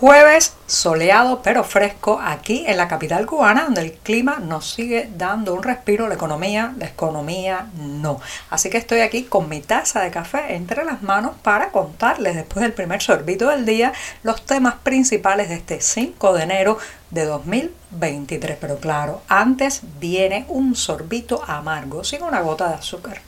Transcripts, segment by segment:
Jueves soleado pero fresco aquí en la capital cubana donde el clima nos sigue dando un respiro, la economía, la economía no. Así que estoy aquí con mi taza de café entre las manos para contarles después del primer sorbito del día los temas principales de este 5 de enero de 2023. Pero claro, antes viene un sorbito amargo sin una gota de azúcar.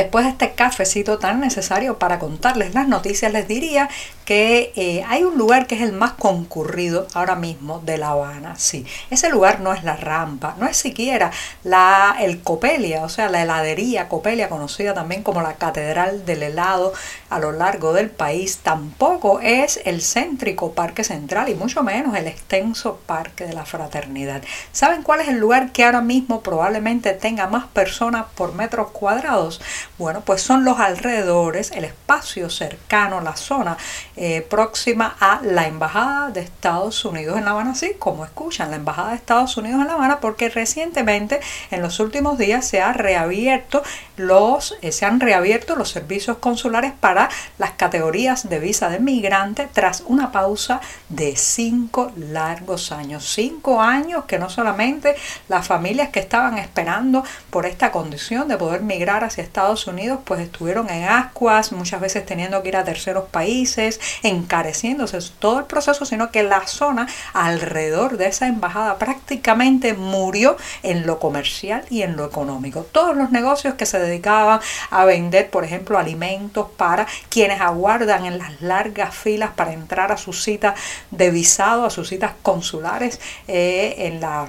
Después de este cafecito tan necesario para contarles las noticias, les diría que eh, hay un lugar que es el más concurrido ahora mismo de La Habana. Sí, ese lugar no es la rampa, no es siquiera la, el Copelia, o sea, la heladería Copelia, conocida también como la Catedral del Helado a lo largo del país, tampoco es el céntrico Parque Central y mucho menos el extenso Parque de la Fraternidad. ¿Saben cuál es el lugar que ahora mismo probablemente tenga más personas por metros cuadrados? Bueno, pues son los alrededores, el espacio cercano, la zona eh, próxima a la Embajada de Estados Unidos en La Habana, así como escuchan, la Embajada de Estados Unidos en La Habana, porque recientemente, en los últimos días, se ha reabierto los, eh, se han reabierto los servicios consulares para las categorías de visa de migrante tras una pausa de cinco largos años. Cinco años que no solamente las familias que estaban esperando por esta condición de poder migrar hacia Estados Unidos, pues estuvieron en ascuas, muchas veces teniendo que ir a terceros países, encareciéndose todo el proceso, sino que la zona alrededor de esa embajada prácticamente murió en lo comercial y en lo económico. Todos los negocios que se dedicaban a vender, por ejemplo, alimentos para quienes aguardan en las largas filas para entrar a su cita de visado, a sus citas consulares eh, en la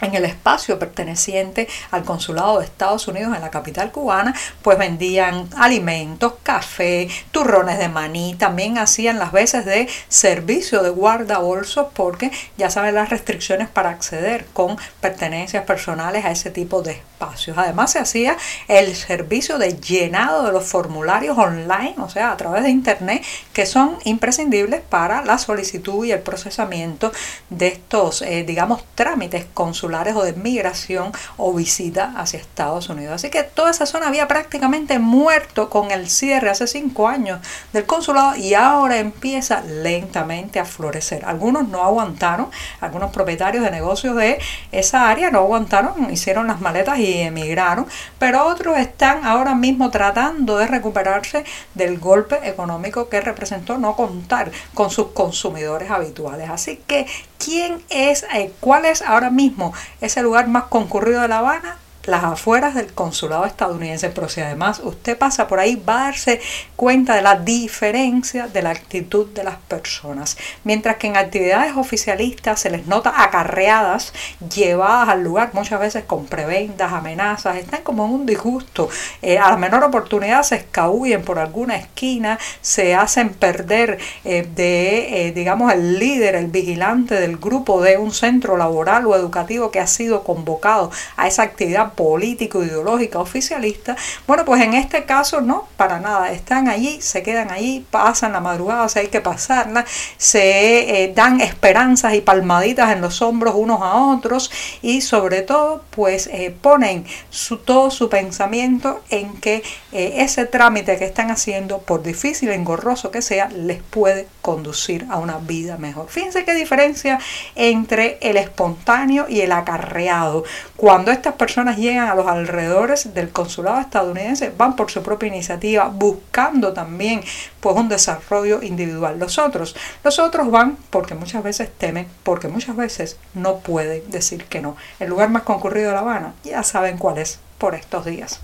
en el espacio perteneciente al consulado de Estados Unidos en la capital cubana, pues vendían alimentos, café, turrones de maní, también hacían las veces de servicio de guardabolsos porque ya saben las restricciones para acceder con pertenencias personales a ese tipo de. Además se hacía el servicio de llenado de los formularios online, o sea, a través de internet, que son imprescindibles para la solicitud y el procesamiento de estos, eh, digamos, trámites consulares o de migración o visita hacia Estados Unidos. Así que toda esa zona había prácticamente muerto con el cierre hace cinco años del consulado y ahora empieza lentamente a florecer. Algunos no aguantaron, algunos propietarios de negocios de esa área no aguantaron, hicieron las maletas y emigraron, pero otros están ahora mismo tratando de recuperarse del golpe económico que representó no contar con sus consumidores habituales. Así que, ¿quién es, eh, cuál es ahora mismo es el lugar más concurrido de La Habana las afueras del consulado estadounidense, pero si además usted pasa por ahí va a darse cuenta de la diferencia de la actitud de las personas. Mientras que en actividades oficialistas se les nota acarreadas, llevadas al lugar muchas veces con prebendas, amenazas, están como en un disgusto. Eh, a la menor oportunidad se escabullen por alguna esquina, se hacen perder eh, de, eh, digamos, el líder, el vigilante del grupo de un centro laboral o educativo que ha sido convocado a esa actividad político, ideológica, oficialista. Bueno, pues en este caso no, para nada. Están allí, se quedan allí, pasan la madrugada, si hay que pasarla, se eh, dan esperanzas y palmaditas en los hombros unos a otros y sobre todo, pues eh, ponen su, todo su pensamiento en que eh, ese trámite que están haciendo, por difícil engorroso que sea, les puede conducir a una vida mejor. Fíjense qué diferencia entre el espontáneo y el acarreado. Cuando estas personas llegan a los alrededores del consulado estadounidense, van por su propia iniciativa, buscando también pues un desarrollo individual. Los otros, los otros van porque muchas veces temen, porque muchas veces no pueden decir que no. El lugar más concurrido de La Habana, ya saben cuál es por estos días.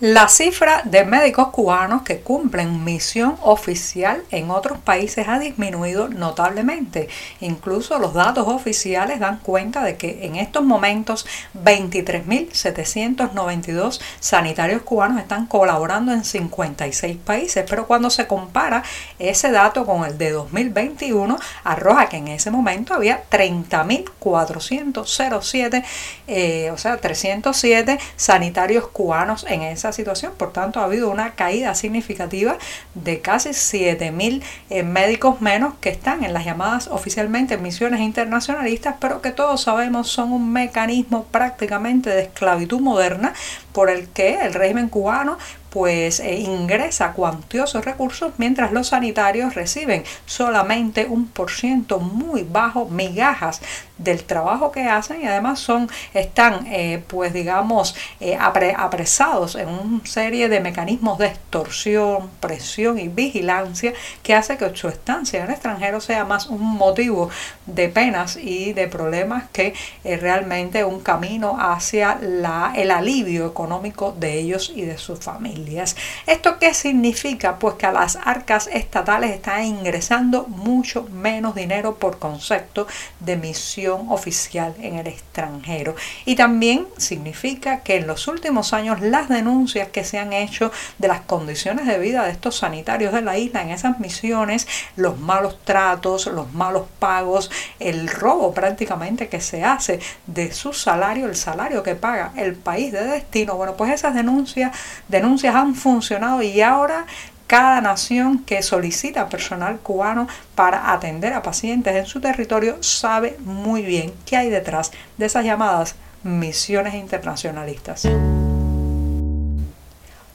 La cifra de médicos cubanos que cumplen misión oficial en otros países ha disminuido notablemente. Incluso los datos oficiales dan cuenta de que en estos momentos 23.792 sanitarios cubanos están colaborando en 56 países, pero cuando se compara ese dato con el de 2021, arroja que en ese momento había 30.407, eh, o sea, 307 sanitarios cubanos en esa situación. Por tanto, ha habido una caída significativa de casi 7.000 eh, médicos menos que están en las llamadas oficialmente misiones internacionalistas, pero que todos sabemos son un mecanismo prácticamente de esclavitud moderna por el que el régimen cubano pues eh, ingresa cuantiosos recursos mientras los sanitarios reciben solamente un por ciento muy bajo, migajas del trabajo que hacen y además son, están eh, pues digamos eh, apresados en una serie de mecanismos de extorsión, presión y vigilancia que hace que su estancia en el extranjero sea más un motivo de penas y de problemas que realmente un camino hacia la, el alivio económico de ellos y de sus familias. ¿Esto qué significa? Pues que a las arcas estatales están ingresando mucho menos dinero por concepto de misión oficial en el extranjero. Y también significa que en los últimos años las denuncias que se han hecho de las condiciones de vida de estos sanitarios de la isla en esas misiones, los malos tratos, los malos pagos, el robo prácticamente que se hace de su salario, el salario que paga el país de destino, bueno, pues esas denuncias, denuncias han funcionado y ahora cada nación que solicita personal cubano para atender a pacientes en su territorio sabe muy bien qué hay detrás de esas llamadas misiones internacionalistas.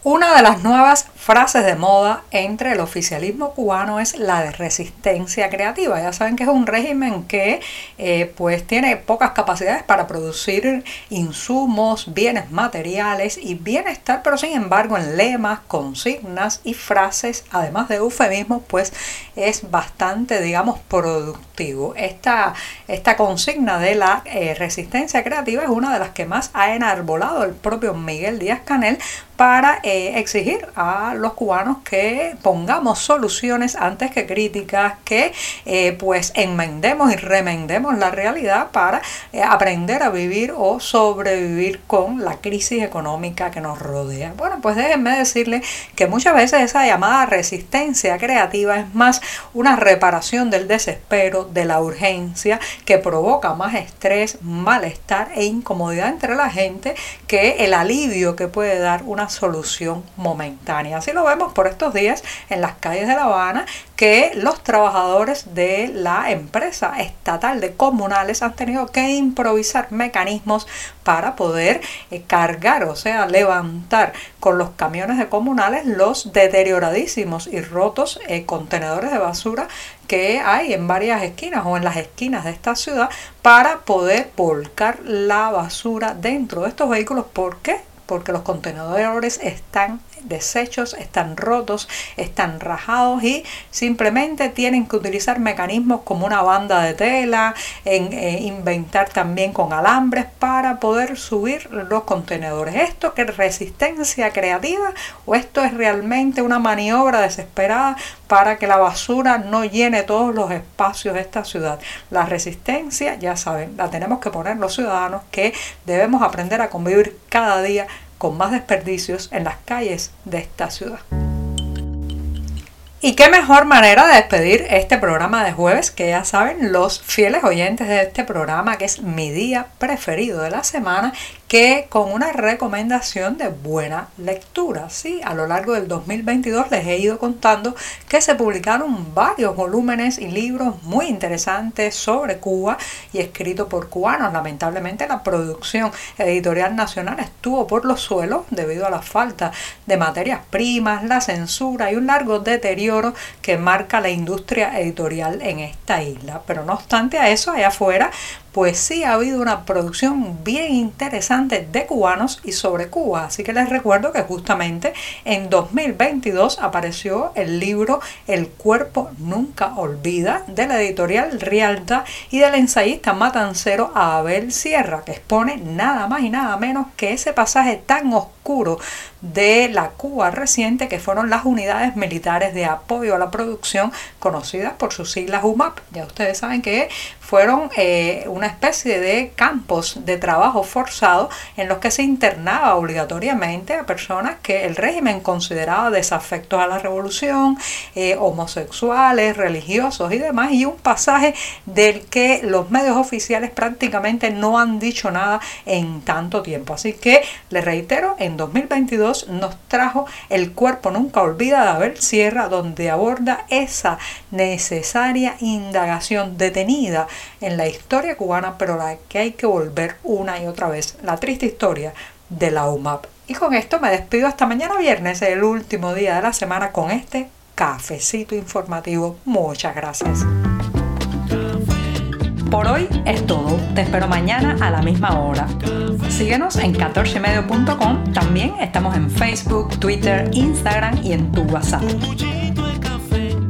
Una de las nuevas frases de moda entre el oficialismo cubano es la de resistencia creativa. Ya saben que es un régimen que eh, pues tiene pocas capacidades para producir insumos, bienes materiales y bienestar, pero sin embargo en lemas, consignas y frases, además de eufemismos, pues es bastante, digamos, productivo. Esta, esta consigna de la eh, resistencia creativa es una de las que más ha enarbolado el propio Miguel Díaz Canel para eh, exigir a los cubanos que pongamos soluciones antes que críticas, que eh, pues enmendemos y remendemos la realidad para eh, aprender a vivir o sobrevivir con la crisis económica que nos rodea. Bueno, pues déjenme decirle que muchas veces esa llamada resistencia creativa es más una reparación del desespero, de la urgencia, que provoca más estrés, malestar e incomodidad entre la gente que el alivio que puede dar una solución momentánea. Así lo vemos por estos días en las calles de La Habana, que los trabajadores de la empresa estatal de comunales han tenido que improvisar mecanismos para poder eh, cargar, o sea, levantar con los camiones de comunales los deterioradísimos y rotos eh, contenedores de basura que hay en varias esquinas o en las esquinas de esta ciudad para poder volcar la basura dentro de estos vehículos. ¿Por qué? Porque los contenedores están desechos, están rotos, están rajados y simplemente tienen que utilizar mecanismos como una banda de tela, en, eh, inventar también con alambres para poder subir los contenedores. ¿Esto que es resistencia creativa o esto es realmente una maniobra desesperada para que la basura no llene todos los espacios de esta ciudad? La resistencia, ya saben, la tenemos que poner los ciudadanos que debemos aprender a convivir cada día con más desperdicios en las calles de esta ciudad. Y qué mejor manera de despedir este programa de jueves, que ya saben los fieles oyentes de este programa, que es mi día preferido de la semana, que con una recomendación de buena lectura. ¿sí? A lo largo del 2022 les he ido contando que se publicaron varios volúmenes y libros muy interesantes sobre Cuba y escritos por cubanos. Lamentablemente la producción editorial nacional estuvo por los suelos debido a la falta de materias primas, la censura y un largo que marca la industria editorial en esta isla. Pero no obstante a eso, allá afuera, pues sí ha habido una producción bien interesante de cubanos y sobre Cuba. Así que les recuerdo que justamente en 2022 apareció el libro El cuerpo nunca olvida de la editorial Rialta y del ensayista matancero Abel Sierra, que expone nada más y nada menos que ese pasaje tan oscuro de la Cuba reciente que fueron las unidades militares de apoyo a la producción conocidas por sus siglas UMAP. Ya ustedes saben que fueron eh, una especie de campos de trabajo forzado en los que se internaba obligatoriamente a personas que el régimen consideraba desafectos a la revolución, eh, homosexuales, religiosos y demás, y un pasaje del que los medios oficiales prácticamente no han dicho nada en tanto tiempo. Así que les reitero, en 2022 nos trajo El cuerpo nunca olvida de Abel Sierra, donde aborda esa necesaria indagación detenida en la historia cubana, pero la que hay que volver una y otra vez, la triste historia de la UMAP. Y con esto me despido hasta mañana viernes, el último día de la semana, con este cafecito informativo. Muchas gracias. Por hoy es todo. Te espero mañana a la misma hora. Síguenos en 14medio.com. También estamos en Facebook, Twitter, Instagram y en tu WhatsApp.